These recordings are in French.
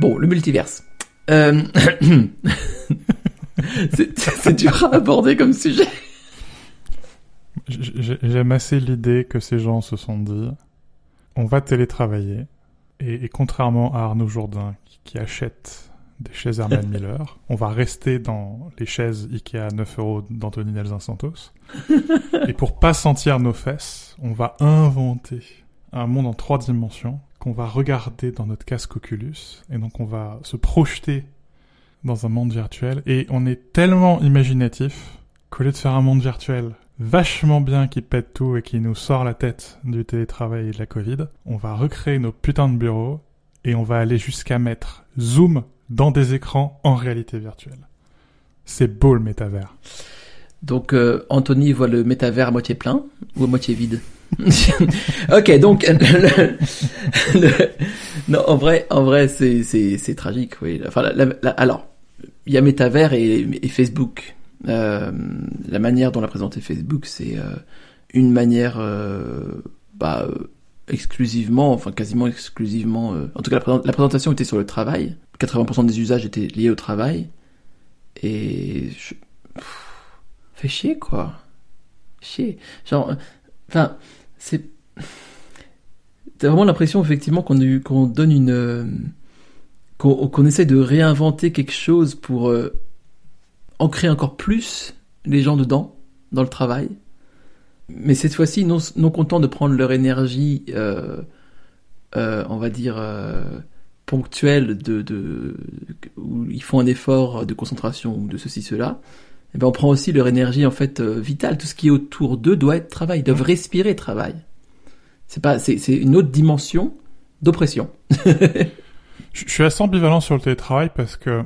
Bon, le multiverse. Euh... c'est dur à aborder comme sujet. J'aime assez l'idée que ces gens se sont dit on va télétravailler. Et, contrairement à Arnaud Jourdain qui, achète des chaises Herman Miller, on va rester dans les chaises Ikea à 9 euros d'Anthony Nelson Santos. et pour pas sentir nos fesses, on va inventer un monde en trois dimensions qu'on va regarder dans notre casque Oculus. Et donc on va se projeter dans un monde virtuel. Et on est tellement imaginatif qu'au lieu de faire un monde virtuel vachement bien qui pète tout et qui nous sort la tête du télétravail et de la Covid, on va recréer nos putains de bureaux et on va aller jusqu'à mettre Zoom dans des écrans en réalité virtuelle. C'est beau le métavers. Donc euh, Anthony voit le métavers à moitié plein ou à moitié vide? Ok, donc non en vrai en vrai c'est c'est tragique oui. Enfin alors il y a métavers et, et Facebook. Euh, la manière dont l'a présenté Facebook, c'est euh, une manière euh, bah, exclusivement, enfin quasiment exclusivement, en tout cas la, présentation était sur le travail, 80% des usages étaient liés au travail, et je... fait chier quoi, chier, genre, enfin c'est, t'as vraiment l'impression effectivement qu'on donne une, qu'on essaie de réinventer quelque chose pour ancrer encore plus les gens dedans, dans le travail. Mais cette fois-ci, non, content de prendre leur énergie, euh, euh, on va dire, euh, ponctuelle, de, où ils font un effort de concentration ou de ceci, cela, eh ben on prend aussi leur énergie en fait vitale. Tout ce qui est autour d'eux doit être travail, ils doivent respirer travail. C'est pas, c'est, une autre dimension d'oppression. je suis assez ambivalent sur le télétravail parce que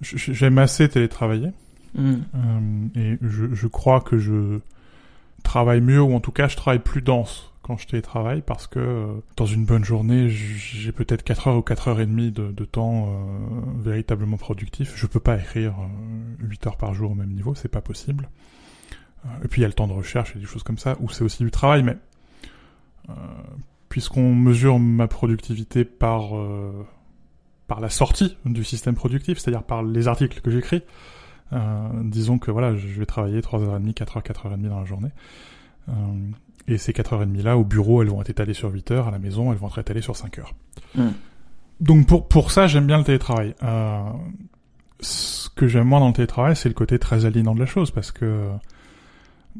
j'aime assez télétravailler. Mm. Euh, et je, je, crois que je travaille mieux, ou en tout cas je travaille plus dense quand je télétravaille, parce que euh, dans une bonne journée, j'ai peut-être 4 heures ou 4 heures et demie de, temps euh, véritablement productif. Je peux pas écrire 8 heures par jour au même niveau, c'est pas possible. et puis il y a le temps de recherche et des choses comme ça, où c'est aussi du travail, mais puisqu'on mesure ma productivité par par la sortie du système productif, c'est-à-dire par les articles que j'écris. Euh, disons que voilà, je vais travailler 3h30, 4h, 4h30 dans la journée. Euh, et ces 4h30 là, au bureau, elles vont être étalées sur 8 heures, à la maison, elles vont être étalées sur 5 heures. Hmm. Donc pour, pour ça, j'aime bien le télétravail. Euh, ce que j'aime moins dans le télétravail, c'est le côté très aliénant de la chose, parce que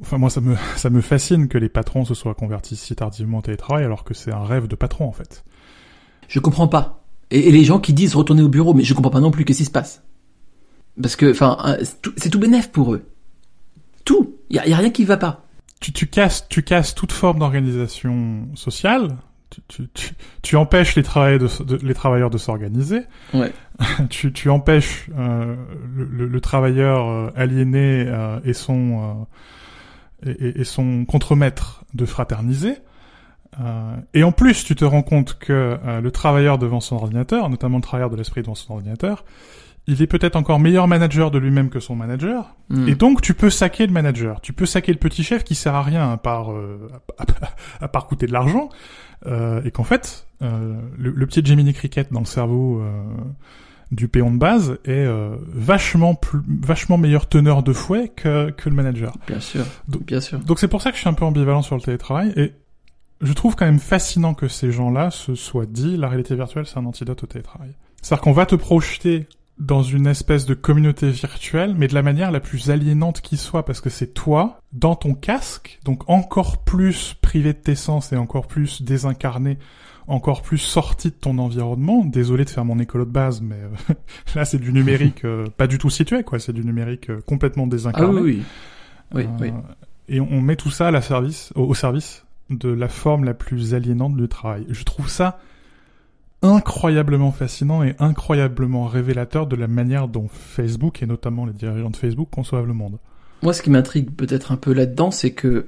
Enfin, moi, ça me, ça me fascine que les patrons se soient convertis si tardivement au télétravail, alors que c'est un rêve de patron, en fait. Je comprends pas. Et, les gens qui disent retourner au bureau, mais je comprends pas non plus qu'est-ce qui se passe. Parce que, enfin, euh, c'est tout bénéf pour eux. Tout. Il y a, y a, rien qui va pas. Tu, tu casses, tu casses toute forme d'organisation sociale. Tu, tu, tu, tu, empêches les, de, les travailleurs de s'organiser. Ouais. tu, tu empêches euh, le, le, travailleur euh, aliéné euh, et son euh, et, et, son contremaître de fraterniser. Euh, et en plus, tu te rends compte que euh, le travailleur devant son ordinateur, notamment le travailleur de l'esprit devant son ordinateur, il est peut-être encore meilleur manager de lui-même que son manager, hmm. et donc tu peux saquer le manager, tu peux saquer le petit chef qui sert à rien à part euh, à, part coûter de l'argent, et qu'en fait le, le, petit Gemini Cricket dans le cerveau du péon de base est vachement plus, vachement meilleur teneur de fouet que, que le manager. Bien sûr, donc, bien sûr. Donc c'est pour ça que je suis un peu ambivalent sur le télétravail et je trouve quand même fascinant que ces gens-là se soient dit la réalité virtuelle c'est un antidote au télétravail. C'est-à-dire qu'on va te projeter dans une espèce de communauté virtuelle, mais de la manière la plus aliénante qui soit, parce que c'est toi, dans ton casque, donc encore plus privé de tes sens et encore plus désincarné, encore plus sorti de ton environnement. Désolé de faire mon écolo de base, mais euh, là c'est du numérique euh, pas du tout situé, quoi. C'est du numérique euh, complètement désincarné. Ah oui, oui, oui. Et on, met tout ça à la service, au service de la forme la plus aliénante du travail. Je trouve ça incroyablement fascinant et incroyablement révélateur de la manière dont Facebook et notamment les dirigeants de Facebook conçoivent le monde. Moi, ce qui m'intrigue peut-être un peu là-dedans, c'est que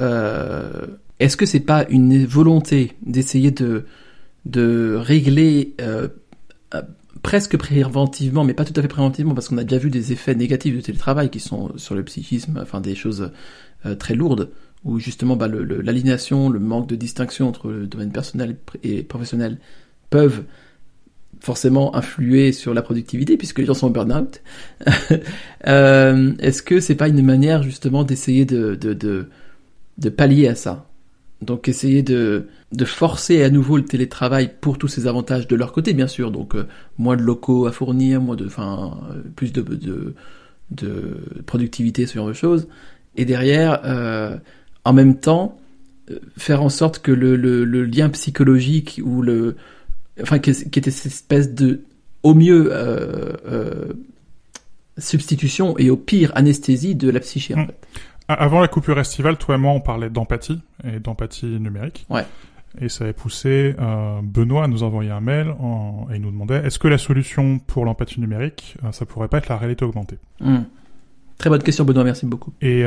euh, est-ce que c'est pas une volonté d'essayer de de régler euh, euh, presque préventivement, mais pas tout à fait préventivement, parce qu'on a déjà vu des effets négatifs du télétravail qui sont sur le psychisme, enfin des choses très lourdes où justement bah, l'alignation, le, manque de distinction entre le domaine personnel et professionnel peuvent forcément influer sur la productivité puisque les gens sont en burn-out. euh, Est-ce que c'est pas une manière justement d'essayer de, pallier à ça? Donc essayer de, forcer à nouveau le télétravail pour tous ces avantages de leur côté bien sûr. Donc euh, moins de locaux à fournir, moins de, euh, plus de, productivité, ce genre de choses. Et derrière, en même temps, faire en sorte que le, le lien psychologique ou le enfin qui, était cette espèce de au mieux euh, euh, substitution et au pire anesthésie de la psyché en Mm. fait. Avant la coupure estivale, toi et moi, on parlait d'empathie et d'empathie numérique. Ouais. Et ça avait poussé euh, Benoît à nous envoyer un mail en- et il nous demandait est-ce que la solution pour l'empathie numérique, ça pourrait pas être la réalité augmentée? Mm. Très bonne question Benoît, merci beaucoup. Et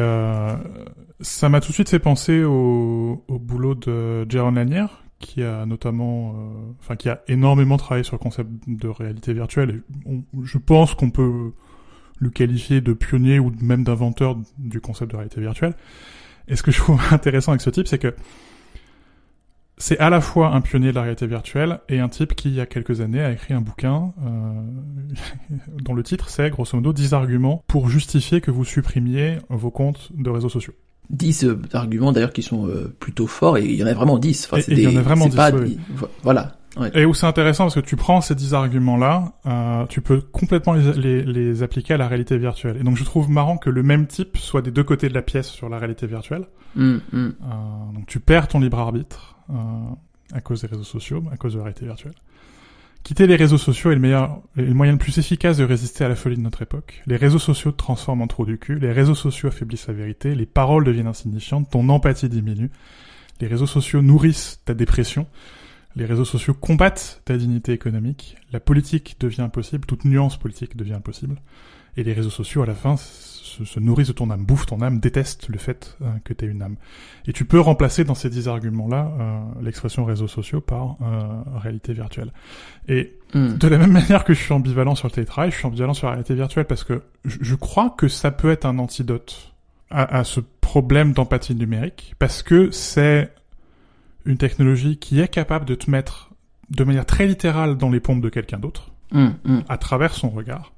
ça m'a tout de suite fait penser au, au boulot de Jaron Lanière, qui a notamment, euh, enfin qui a énormément travaillé sur le concept de réalité virtuelle. Je pense qu'on peut le qualifier de pionnier ou même d'inventeur du concept de réalité virtuelle. Et ce que je trouve intéressant avec ce type, c'est que c'est à la fois un pionnier de la réalité virtuelle et un type qui, il y a quelques années, a écrit un bouquin euh, dont le titre c'est, grosso modo, 10 arguments pour justifier que vous supprimiez vos comptes de réseaux sociaux. 10 euh, arguments d'ailleurs qui sont euh, plutôt forts et il y en a vraiment 10. Enfin, Et- c'est et il y en a vraiment c'est 10, pas oui. des- Voilà. Ouais. Et où c'est intéressant parce que tu prends ces 10 arguments-là, euh, tu peux complètement les, les, les appliquer à la réalité virtuelle. Et donc je trouve marrant que le même type soit des deux côtés de la pièce sur la réalité virtuelle. Mm, mm. Euh, donc tu perds ton libre arbitre euh, à cause des réseaux sociaux, à cause de la réalité virtuelle. Quitter les réseaux sociaux est le meilleur, le moyen le plus efficace de résister à la folie de notre époque. Les réseaux sociaux te transforment en trou du cul, les réseaux sociaux affaiblissent la vérité, les paroles deviennent insignifiantes, ton empathie diminue, les réseaux sociaux nourrissent ta dépression, les réseaux sociaux combattent ta dignité économique, la politique devient impossible, toute nuance politique devient impossible, et les réseaux sociaux à la fin se, se nourrissent de ton âme, bouffent ton âme, détestent le fait euh, que tu une âme. Et tu peux remplacer dans ces dix arguments-là euh, l'expression réseaux sociaux par euh, réalité virtuelle. Et Mm. de la même manière que je suis ambivalent sur le télétravail, je suis ambivalent sur la réalité virtuelle parce que je, je crois que ça peut être un antidote à, à ce problème d'empathie numérique parce que c'est une technologie qui est capable de te mettre de manière très littérale dans les pompes de quelqu'un d'autre Mm, mm. à travers son regard.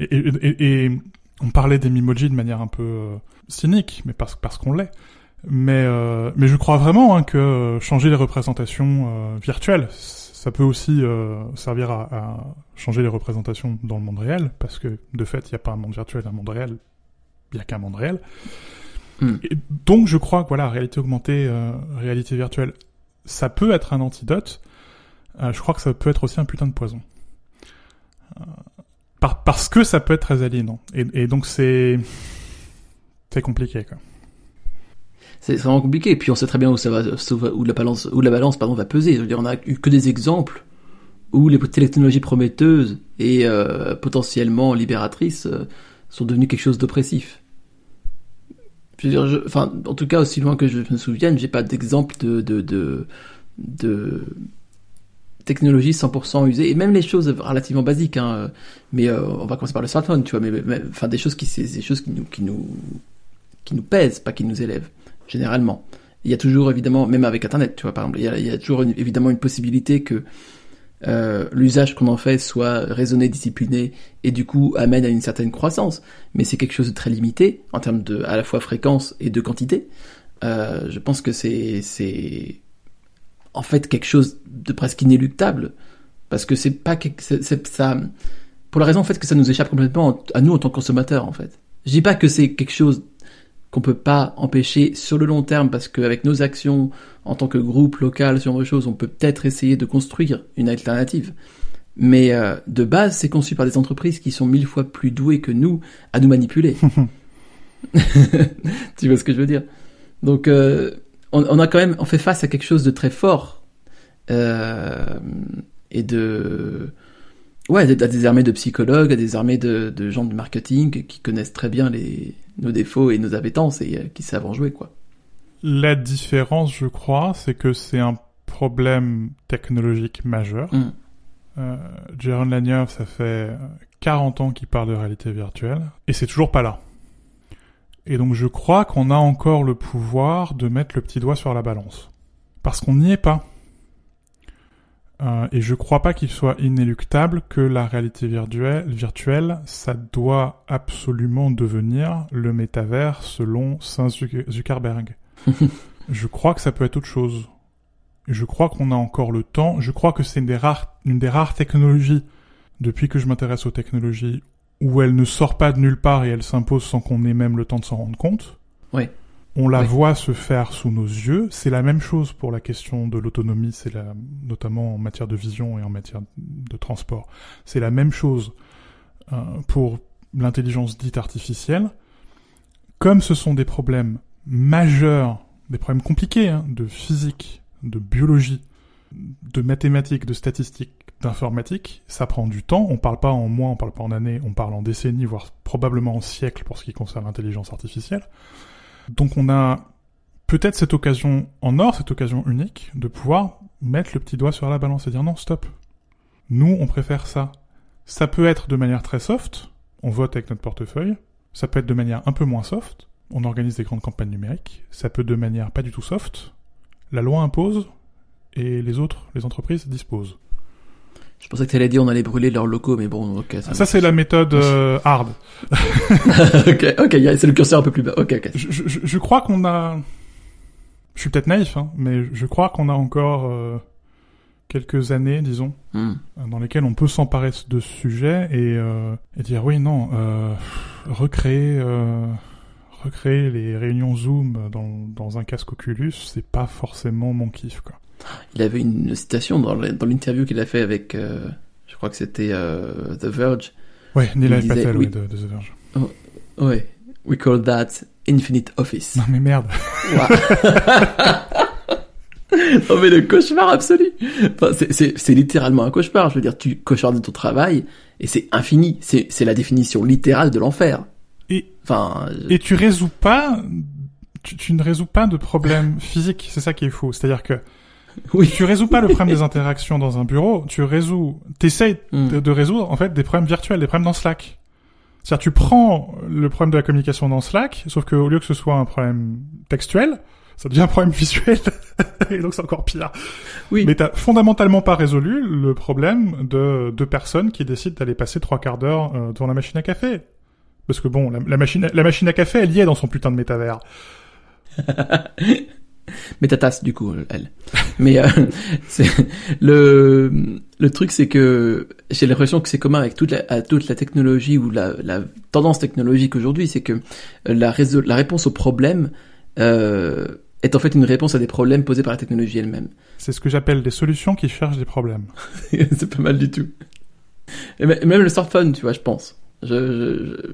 Et, et- et- on parlait des Mimoji de manière un peu euh, cynique, mais parce, parce qu'on l'est. Mais, euh, mais je crois vraiment hein, que euh, changer les représentations euh, virtuelles, ça peut aussi euh, servir à, à changer les représentations dans le monde réel, parce que de fait, il n'y a pas un monde virtuel, un monde réel, il n'y a qu'un monde réel. Mm. Et donc je crois que voilà, réalité augmentée, réalité virtuelle, ça peut être un antidote. Je crois que ça peut être aussi un putain de poison. Par- parce que ça peut être très aliénant. Et, donc c'est c'est compliqué quoi. C'est vraiment compliqué. Et puis on sait très bien où ça va, où la balance, où la balance pardon, va peser. Je veux dire, on a eu que des exemples où les technologies prometteuses et euh, potentiellement libératrices euh, sont devenues quelque chose d'oppressif. Enfin, en tout cas, aussi loin que je me souvienne, j'ai pas d'exemple de, de, de, de technologie 100% usée. Et même les choses relativement basiques, hein. euh, Mais euh, on va commencer par le smartphone, tu vois. Mais, enfin, des choses qui, c'est des choses qui nous, qui nous, qui nous pèsent, pas qui nous élèvent généralement. Il y a toujours évidemment, même avec Internet, tu vois, par exemple, il y a, toujours évidemment une possibilité que euh, l'usage qu'on en fait soit raisonné, discipliné, et du coup amène à une certaine croissance. Mais c'est quelque chose de très limité en termes de à la fois fréquence et de quantité. Je pense que c'est c'est en fait quelque chose de presque inéluctable parce que c'est pas quelque- c'est c'est- ça pour la raison en fait que ça nous échappe complètement à nous en tant que consommateurs en fait. Je dis pas que c'est quelque chose qu'on peut pas empêcher sur le long terme parce qu'avec nos actions en tant que groupe local, genre de choses, on peut peut-être essayer de construire une alternative. Mais euh, de base, c'est conçu par des entreprises qui sont mille fois plus douées que nous à nous manipuler. tu vois ce que je veux dire? Donc, euh, on, on a quand même, on fait face à quelque chose de très fort euh, et de ouais, à des armées de psychologues, à des armées de, de gens de marketing qui connaissent très bien les, nos défauts et nos appétences et euh, qui savent en jouer, quoi. La différence, je crois, c'est que c'est un problème technologique majeur. Mm. Euh, Jaron Lanier, ça fait 40 ans qu'il parle de réalité virtuelle, et c'est toujours pas là. Et donc je crois qu'on a encore le pouvoir de mettre le petit doigt sur la balance. Parce qu'on n'y est pas. Euh, et je crois pas qu'il soit inéluctable que la réalité virtuelle, virtuelle, ça doit absolument devenir le métavers selon Saint Zuckerberg. je crois que ça peut être autre chose. Je crois qu'on a encore le temps. Je crois que c'est une des rares, une des rares technologies, depuis que je m'intéresse aux technologies, où elle ne sort pas de nulle part et elle s'impose sans qu'on ait même le temps de s'en rendre compte. Oui. On la Oui. voit se faire sous nos yeux. C'est la même chose pour la question de l'autonomie, c'est la, notamment en matière de vision et en matière de transport. C'est la même chose euh, pour l'intelligence dite artificielle. Comme ce sont des problèmes majeurs, des problèmes compliqués hein, de physique, de biologie, de mathématiques, de statistiques, d'informatique, ça prend du temps. On parle pas en mois, on parle pas en années, on parle en décennies, voire probablement en siècles pour ce qui concerne l'intelligence artificielle. Donc on a peut-être cette occasion en or, cette occasion unique, de pouvoir mettre le petit doigt sur la balance et dire non, stop. Nous, on préfère ça. Ça peut être de manière très soft, on vote avec notre portefeuille. Ça peut être de manière un peu moins soft, on organise des grandes campagnes numériques. Ça peut de manière pas du tout soft. La loi impose et les autres, les entreprises disposent. Je pensais que tu allais dire on allait brûler leurs locaux, mais bon, ok. Ça, c'est la méthode euh, hard. ok, ok, c'est le curseur un peu plus bas. Ok, ok. Je, je- je crois qu'on a... Je suis peut-être naïf, hein, mais je crois qu'on a encore euh, quelques années, disons, Hmm. dans lesquelles on peut s'emparer de ce sujet et, euh, et dire oui, non, euh, recréer, euh, recréer les réunions Zoom dans, dans un casque Oculus, c'est pas forcément mon kiff, quoi. Il avait une citation dans l'interview qu'il a fait avec, euh, je crois que c'était euh, The Verge. Ouais, Neil Patel, oui. de, de The Verge. Ouais. We call that Infinite Office. Non mais merde. non mais le cauchemar absolu. Enfin, c'est- littéralement un cauchemar. Je veux dire, tu cauchemars ton travail et c'est infini. C'est la définition littérale de l'enfer. Et, Enfin, je- et tu résous pas, tu, tu ne résous pas de problèmes physiques, c'est ça qui est fou. C'est-à-dire que oui. tu résous pas le problème des interactions dans un bureau, tu résous, t'essayes Hmm. de, de résoudre en fait des problèmes virtuels, des problèmes dans Slack. C'est-à-dire tu prends le problème de la communication dans Slack, sauf qu'au lieu que ce soit un problème textuel, ça devient un problème visuel, et donc c'est encore pire. Oui. Mais t'as fondamentalement pas résolu le problème de deux personnes qui décident d'aller passer trois quarts d'heure euh, devant la machine à café. Parce que bon, la, la machine, la machine à café, elle y est dans son putain de métavers. Mais ta tasse, du coup, elle. Mais euh, le le truc, c'est que j'ai l'impression que c'est commun avec toute la à toute la technologie ou la, la tendance technologique aujourd'hui, c'est que la résol- la réponse au problème euh, est en fait une réponse à des problèmes posés par la technologie elle-même. C'est ce que j'appelle des solutions qui cherchent des problèmes. c'est pas mal du tout. Et mê- même le smartphone, tu vois, je pense. Je, je- je-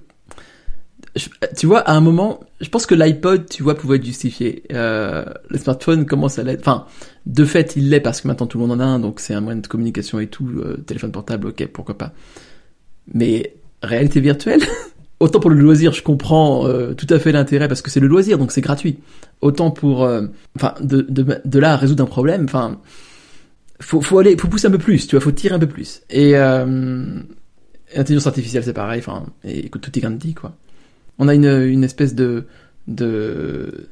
tu vois, à un moment, je pense que l'iPod, tu vois, pouvait être justifié. Euh, le smartphone commence à l'être. Enfin, de fait, il l'est parce que maintenant tout le monde en a un, donc c'est un moyen de communication et tout. euh, téléphone portable, ok, pourquoi pas. Mais réalité virtuelle, autant pour le loisir, je comprends euh, tout à fait l'intérêt parce que c'est le loisir, donc c'est gratuit. Autant pour, enfin, de, là à résoudre un problème, enfin, faut, faut aller, faut pousser un peu plus, tu vois, faut tirer un peu plus. Et l'intelligence artificielle, c'est pareil. Enfin, écoute, tout est dit quoi. On a une, une espèce de de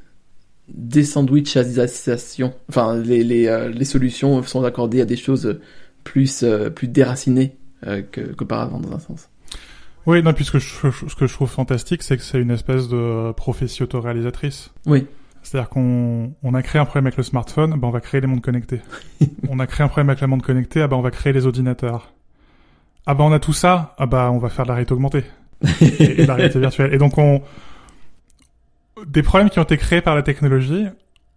désandwichisation. Enfin, les les, euh, les solutions sont accordées à des choses plus euh, plus déracinées euh, qu'auparavant dans un sens. Oui, non, puisque je, ce que je trouve fantastique, c'est que c'est une espèce de prophétie autoréalisatrice. Oui. C'est-à-dire qu'on on a créé un problème avec le smartphone, ben on va créer les mondes connectés. on a créé un problème avec la monde connectée, ah ben on va créer les ordinateurs. Ah ben on a tout ça, ah ben on va faire de la réalité augmentée et, et de la réalité virtuelle. Et donc on des problèmes qui ont été créés par la technologie,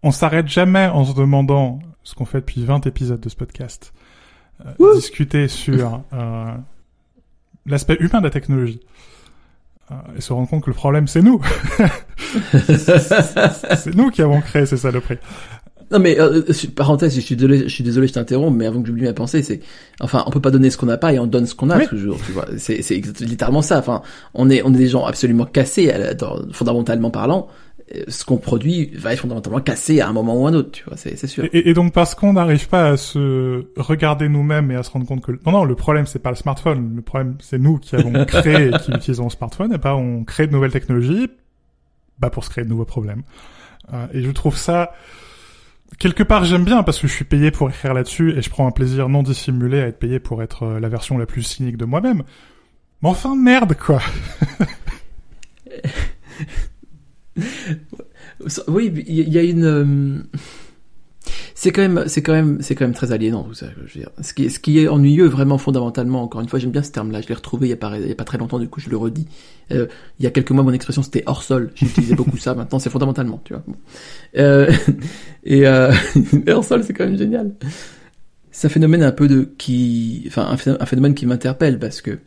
on s'arrête jamais en se demandant ce qu'on fait depuis 20 épisodes de ce podcast, euh, discuter sur euh, l'aspect humain de la technologie. Euh, et se rendre compte que le problème c'est nous. c'est nous qui avons créé ces saloperies. Non mais euh, euh, parenthèse, je suis désolé, je suis désolé, je t'interromps, mais avant que j'oublie ma pensée, c'est, enfin, on peut pas donner ce qu'on n'a pas et on donne ce qu'on a Oui. toujours, tu vois. C'est, c'est littéralement ça. Enfin, on est, on est des gens absolument cassés, à la- dans- fondamentalement parlant. Euh, Ce qu'on produit va être fondamentalement cassé à un moment ou un autre, tu vois. C'est, c'est sûr. Et, et donc parce qu'on n'arrive pas à se regarder nous-mêmes et à se rendre compte que non non le problème c'est pas le smartphone, le problème c'est nous qui avons créé et qui utilisons le smartphone et pas on crée de nouvelles technologies bah pour se créer de nouveaux problèmes. Euh, et je trouve ça quelque part j'aime bien parce que je suis payé pour écrire là-dessus et je prends un plaisir non dissimulé à être payé pour être euh, la version la plus cynique de moi-même. Mais enfin merde quoi. oui, il y a une. C'est quand même, c'est quand même, c'est quand même très aliénant. Ça, je veux dire. Ce qui, est, ce qui est ennuyeux, vraiment fondamentalement. Encore une fois, j'aime bien ce terme-là. Je l'ai retrouvé il y a pas, il y a pas très longtemps. Du coup, je le redis. Euh, il y a quelques mois, mon expression c'était hors sol. J'utilisais beaucoup ça. Maintenant, c'est fondamentalement, tu vois. Euh, et euh, hors sol, c'est quand même génial. C'est un phénomène un peu de qui, enfin, un phénomène qui m'interpelle parce que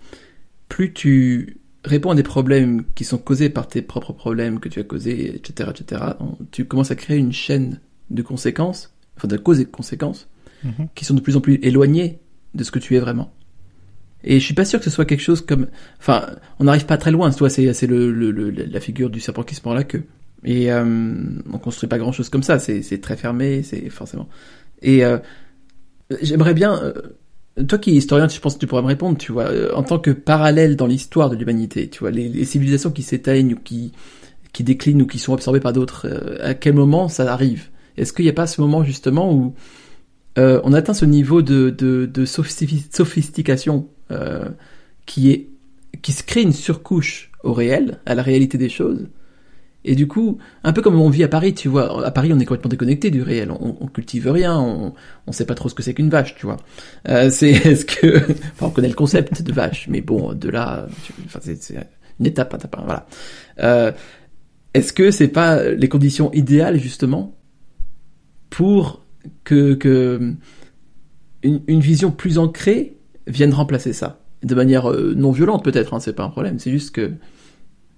plus tu réponds à des problèmes qui sont causés par tes propres problèmes que tu as causés, etc., etc., tu commences à créer une chaîne de conséquences, enfin de causes et de conséquences, mhm. qui sont de plus en plus éloignées de ce que tu es vraiment. Et je suis pas sûr que ce soit quelque chose comme, enfin, on n'arrive pas très loin. Toi, c'est c'est le, le, la figure du serpent qui se prend la queue. Et euh, on construit pas grand chose comme ça. C'est très fermé, c'est forcément. Et euh, j'aimerais bien. Euh, toi qui es historien, je pense que tu pourrais me répondre, tu vois, euh, en tant que parallèle dans l'histoire de l'humanité, tu vois, les, les civilisations qui s'éteignent ou qui, qui déclinent ou qui sont absorbées par d'autres, à quel moment ça arrive? Est-ce qu'il n'y a pas ce moment justement où euh, on atteint ce niveau de, de, de sophistication euh, qui est qui se crée une surcouche au réel, à la réalité des choses, et du coup, un peu comme on vit à Paris, tu vois, à Paris on est complètement déconnecté du réel, on, on cultive rien, on, on sait pas trop ce que c'est qu'une vache, tu vois. Euh, c'est est-ce que, enfin, on connaît le concept de vache, mais bon, de là, enfin, c'est une étape, étape, voilà. Euh, est-ce que c'est pas les conditions idéales justement pour que, que une, une vision plus ancrée vienne remplacer ça, de manière euh, non violente peut-être, hein, c'est pas un problème, c'est juste que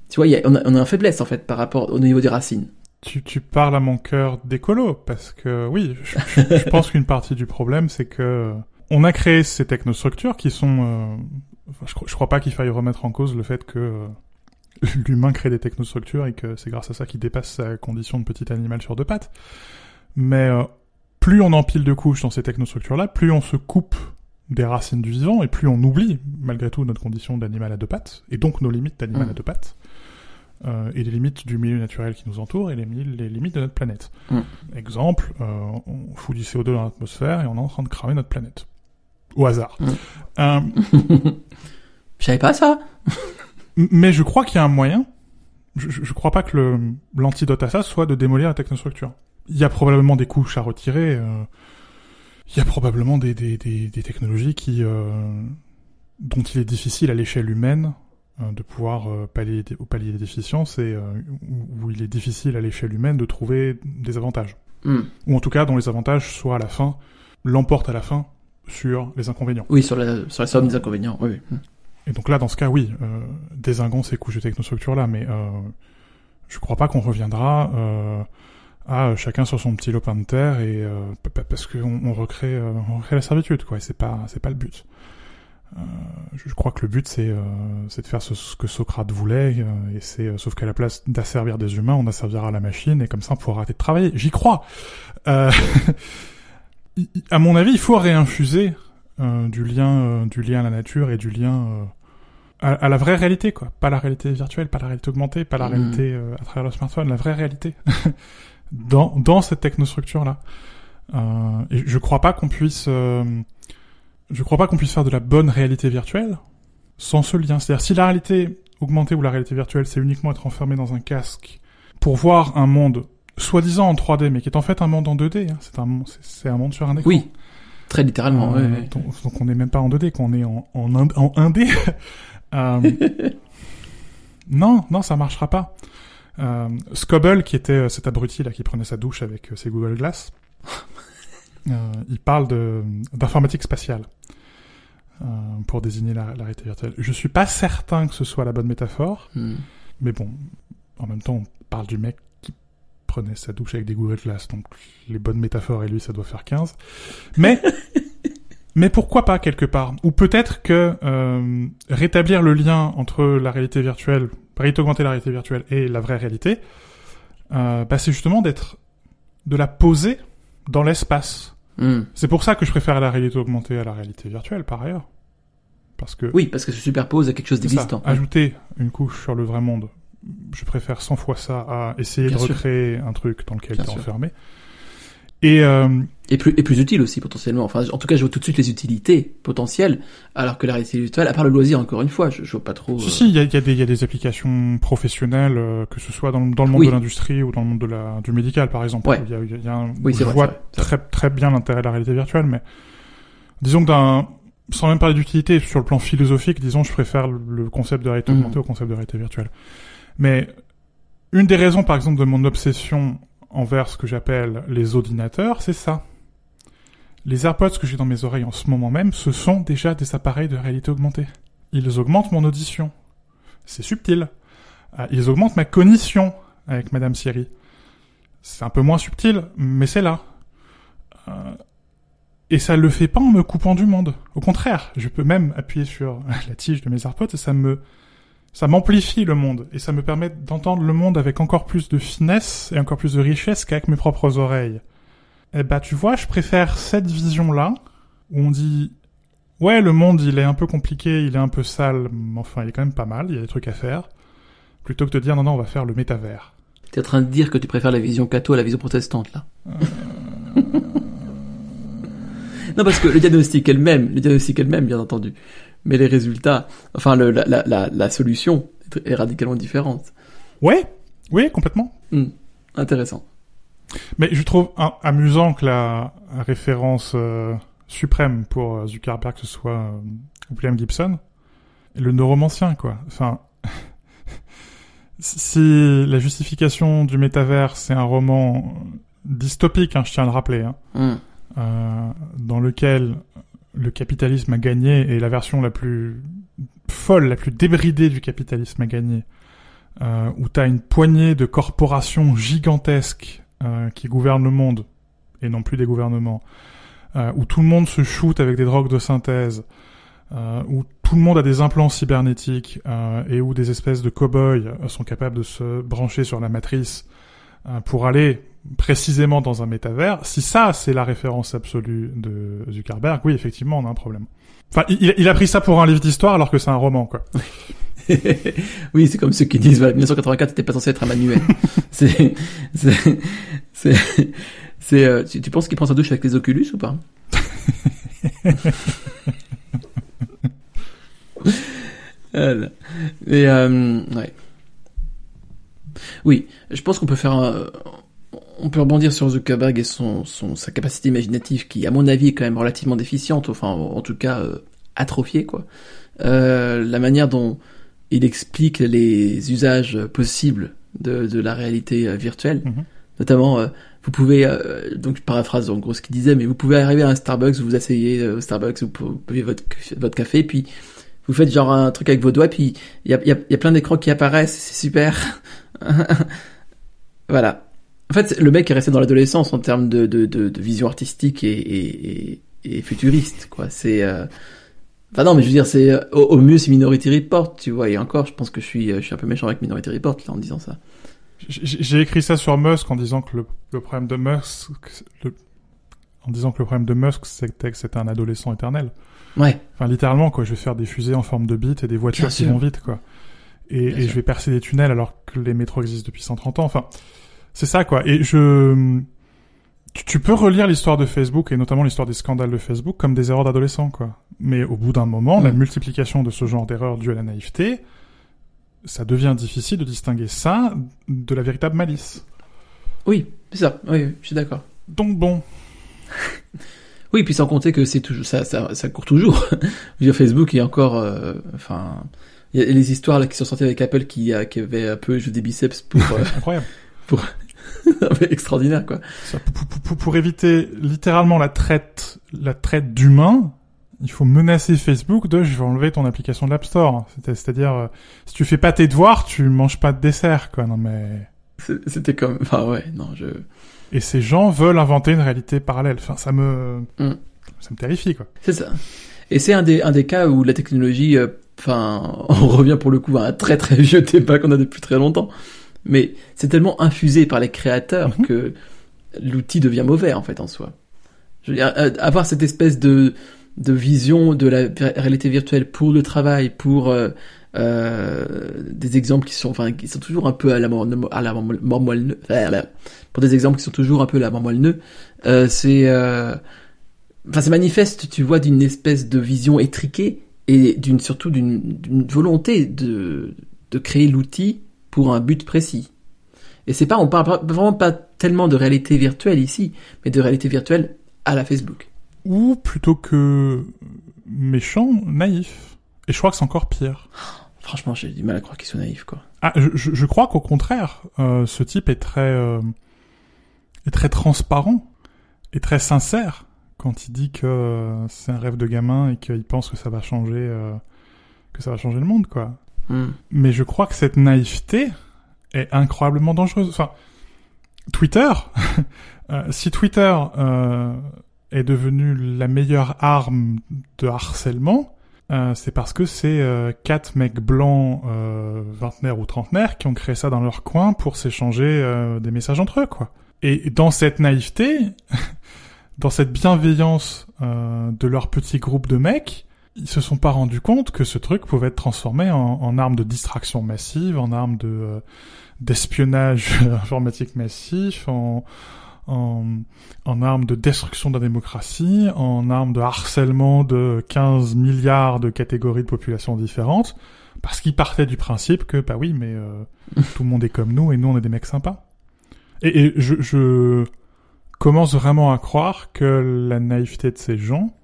tu vois, on, a, on a une faiblesse en fait par rapport au niveau des racines. Tu, tu parles à mon cœur d'écolo parce que oui, je, je, pense qu'une partie du problème c'est que on a créé ces technostructures qui sont. Euh, je, je, crois pas qu'il faille remettre en cause le fait que euh, l'humain crée des technostructures et que c'est grâce à ça qu'il dépasse sa condition de petit animal sur deux pattes. Mais euh, plus on empile de couches dans ces technostructures-là, plus on se coupe des racines du vivant et plus on oublie malgré tout notre condition d'animal à deux pattes et donc nos limites d'animal mmh. à deux pattes euh, et les limites du milieu naturel qui nous entoure et les, les limites de notre planète. Mm. Exemple, euh, on fout du CO2 dans l'atmosphère et on est en train de cramer notre planète. Au hasard. Mm. Euh... je savais pas ça. mais je crois qu'il y a un moyen. Je, je crois pas que l'antidote à ça soit de démolir la technostructure. Il y a probablement des couches à retirer. Euh, il y a probablement des, des, des, des technologies qui euh, dont il est difficile à l'échelle humaine euh, de pouvoir pallier, ou pallier des déficiences et où, il est difficile à l'échelle humaine de trouver des avantages. Mm. Ou en tout cas dont les avantages soient à la fin, l'emportent à la fin sur les inconvénients. Oui, sur la, sur la somme des inconvénients, oui. Mm. Et donc là, dans ce cas, oui, euh, ces couches de technostructure-là, mais euh, je crois pas qu'on reviendra euh, à chacun sur son petit lopin de terre et parce qu'on on recrée, on recrée la servitude, quoi. C'est pas, c'est pas le but. Euh, je crois que le but c'est euh, c'est de faire ce, que Socrate voulait euh, et c'est sauf qu'à la place d'asservir des humains on asservira la machine et comme ça on pourra arrêter de travailler j'y crois à mon avis il faut réinfuser du lien du lien à la nature et du lien à, la vraie réalité quoi pas la réalité virtuelle pas la réalité augmentée pas la mmh. réalité à travers le smartphone la vraie réalité dans dans cette technostructure là et je crois pas qu'on puisse je crois pas qu'on puisse faire de la bonne réalité virtuelle sans ce lien. C'est-à-dire si la réalité augmentée ou la réalité virtuelle, c'est uniquement être enfermé dans un casque pour voir un monde soi-disant en 3D, mais qui est en fait un monde en 2D. Hein. C'est un, c'est un monde sur un écran. Oui, très littéralement. Euh, donc, on n'est même pas en 2D, qu'on est en, en, en 1D. euh, non, non, ça marchera pas. Euh, Scobble, qui était euh, cet abruti là qui prenait sa douche avec euh, ses Google Glass, euh, il parle d'informatique spatiale. Pour désigner la, la, réalité virtuelle. Je suis pas certain que ce soit la bonne métaphore, hmm. mais bon, en même temps, on parle du mec qui prenait sa douche avec des Google Glass, donc les bonnes métaphores et lui, ça doit faire 15. Mais, mais pourquoi pas quelque part? Ou peut-être que euh, rétablir le lien entre la réalité virtuelle, réalité augmenter la réalité virtuelle et la vraie réalité, euh, bah, c'est justement d'être, de la poser dans l'espace Hmm. C'est pour ça que je préfère la réalité augmentée à la réalité virtuelle, par ailleurs. Parce que... Oui, parce que ça superpose à quelque chose d'existant. Ajouter une couche sur le vrai monde, je préfère 100 fois ça à essayer de recréer un truc dans lequel tu es enfermé. Et, euh, Et plus, et plus utile aussi, potentiellement. Enfin, en tout cas, je vois tout de suite les utilités potentielles, alors que la réalité virtuelle, à part le loisir, encore une fois, je, je vois pas trop... si, euh, si, il y a, y, a y a des applications professionnelles, euh, que ce soit dans, dans le monde Oui. de l'industrie ou dans le monde de la, du médical, par exemple. Ouais. Y a, y a un, Oui, je vrai, vois vrai, très, très bien l'intérêt de la réalité virtuelle, mais disons que d'un, sans même parler d'utilité, sur le plan philosophique, disons, je préfère le, concept de réalité Mhm. augmentée au concept de réalité virtuelle. Mais une des raisons, par exemple, de mon obsession envers ce que j'appelle les ordinateurs, c'est ça. Les AirPods que j'ai dans mes oreilles en ce moment même, ce sont déjà des appareils de réalité augmentée. Ils augmentent mon audition. C'est subtil. Euh, Ils augmentent ma cognition avec Madame Siri. C'est un peu moins subtil, mais c'est là. Euh, Et ça le fait pas en me coupant du monde. Au contraire, je peux même appuyer sur la tige de mes AirPods et ça me, ça m'amplifie le monde et ça me permet d'entendre le monde avec encore plus de finesse et encore plus de richesse qu'avec mes propres oreilles. Eh bah, tu vois, je préfère cette vision-là où on dit, ouais, le monde il est un peu compliqué, il est un peu sale, mais enfin il est quand même pas mal, il y a des trucs à faire, plutôt que de dire non non, on va faire le métavers. T'es en train de dire que tu préfères la vision catho à la vision protestante, là. non, parce que le diagnostic est le même, le diagnostic est le même, bien entendu. Mais les résultats, enfin, le, la, la, la, la solution est- radicalement différente. Ouais, oui, complètement. Hmm. Intéressant. Mais je trouve amusant que la référence euh, suprême pour euh, Zuckerberg ce soit euh, William Gibson, le neuromancien, quoi. Enfin, si la justification du métavers, c'est un roman dystopique, hein, je tiens à le rappeler, hein, Hmm. euh, dans lequel le capitalisme a gagné et la version la plus folle, la plus débridée du capitalisme a gagné, euh, où t'as une poignée de corporations gigantesques euh, qui gouvernent le monde et non plus des gouvernements, euh, où tout le monde se shoot avec des drogues de synthèse, où tout le monde a des implants cybernétiques et où des espèces de cow-boys sont capables de se brancher sur la matrice pour aller précisément dans un métavers, si ça c'est la référence absolue de Zuckerberg, oui effectivement on a un problème. Enfin, il, il a pris ça pour un livre d'histoire alors que c'est un roman quoi. oui, c'est comme ceux qui disent, voilà, 1984 n'était pas censé être un manuel. c'est, c'est, c'est, c'est, euh, tu, tu penses qu'il prend sa douche avec les Oculus ou pas? Voilà. Et, euh, ouais. Oui, je pense qu'on peut faire un, on peut rebondir sur Zuckerberg et son, son, sa capacité imaginative qui, à mon avis, est quand même relativement déficiente, enfin, en tout cas, euh, atrophiée, quoi. Euh, la manière dont il explique les usages possibles de, de la réalité euh, virtuelle, Mhm. notamment, euh, vous pouvez, euh, donc je paraphrase en gros ce qu'il disait, mais vous pouvez arriver à un Starbucks, vous vous asseyez euh, au Starbucks, vous buvez votre, votre café, puis vous faites genre un truc avec vos doigts, puis il y a, il y, a, il y a plein d'écrans qui apparaissent, c'est super. voilà. En fait, le mec est resté dans l'adolescence en termes de, de, de, de vision artistique et, et, et, et futuriste, quoi. C'est... Euh... Enfin non, mais je veux dire, c'est euh, au, au mieux c'est Minority Report, tu vois. Et encore, je pense que je suis, euh, je suis un peu méchant avec Minority Report là en disant ça. J'ai écrit ça sur Musk en disant que le, le problème de Musk, le- en disant que le problème de Musk c'était que c'était un adolescent éternel. Ouais. Enfin littéralement quoi, je vais faire des fusées en forme de bits et des voitures qui vont vite quoi. Et, je vais percer des tunnels alors que les métros existent depuis 130 ans. Enfin, c'est ça quoi. Et je, tu, tu peux relire l'histoire de Facebook et notamment l'histoire des scandales de Facebook comme des erreurs d'adolescents quoi. Mais au bout d'un moment, la multiplication de ce genre d'erreurs dues à la naïveté, ça devient difficile de distinguer ça de la véritable malice. Oui, c'est ça. Oui, oui, je suis d'accord. Donc bon, Oui, puis sans compter que c'est toujours ça, ça, ça court toujours. Dire, Facebook est encore, euh, enfin, il y a les histoires là qui sont sorties avec Apple qui, a- qui avait un peu joué des biceps pour, euh, incroyable. extraordinaire quoi. Ça, pour, pour- pour- pour éviter littéralement la traite, la traite d'humains, il faut menacer Facebook de je vais enlever ton application de l'App Store. C'est- C'est-à-dire, euh, si tu fais pas tes devoirs, tu manges pas de dessert, quoi. Non mais. C'était comme, enfin ouais, non, je. Et ces gens veulent inventer une réalité parallèle. Enfin, ça me, Mm. ça me terrifie, quoi. C'est ça. Et c'est un des, un des cas où la technologie, euh, enfin, on revient pour le coup à un très très vieux débat qu'on a depuis très longtemps. Mais c'est tellement infusé par les créateurs Mhm. que l'outil devient mauvais en fait en soi. Je veux dire, euh, avoir cette espèce de de vision de la réalité virtuelle pour le travail, pour euh, euh, des exemples qui sont, enfin, qui sont toujours un peu à la mort, à la moelle, pour des exemples qui sont toujours un peu à la mort moelle euh, c'est, enfin, c'est manifeste, tu vois, d'une espèce de vision étriquée et d'une surtout d'une volonté de de créer l'outil pour un but précis. Et c'est pas, on parle vraiment pas tellement de réalité virtuelle ici, mais de réalité virtuelle à la Facebook. Ou plutôt que méchant, naïf. Et je crois que c'est encore pire. Franchement, j'ai du mal à croire qu'ils sont naïfs, quoi. Ah, je, je, crois qu'au contraire, euh, ce type est très, euh, est très transparent et très sincère quand il dit que euh, c'est un rêve de gamin et qu'il pense que ça va changer, euh, que ça va changer le monde, quoi. Hmm. Mais je crois que cette naïveté est incroyablement dangereuse. Enfin, Twitter, euh, si Twitter euh, est devenu la meilleure arme de harcèlement, c'est parce que c'est quatre mecs blancs, vingtenaires ou trentenaires, qui ont créé ça dans leur coin pour s'échanger des messages entre eux, quoi. Et dans cette naïveté, dans cette bienveillance de leur petit groupe de mecs, ils se sont pas rendus compte que ce truc pouvait être transformé en, en arme de distraction massive, en arme de d'espionnage informatique massif, en, en, en arme de destruction de la démocratie, en arme de harcèlement de 15 milliards de catégories de populations différentes, parce qu'ils partaient du principe que, bah oui, mais euh, tout le monde est comme nous et nous on est des mecs sympas. Et, et je, je commence vraiment à croire que la naïveté de ces gens,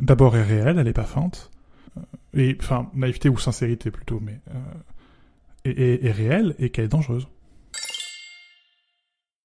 d'abord est réelle, elle est pas feinte, euh, et enfin naïveté ou sincérité plutôt, mais euh, est, réelle et qu'elle est dangereuse.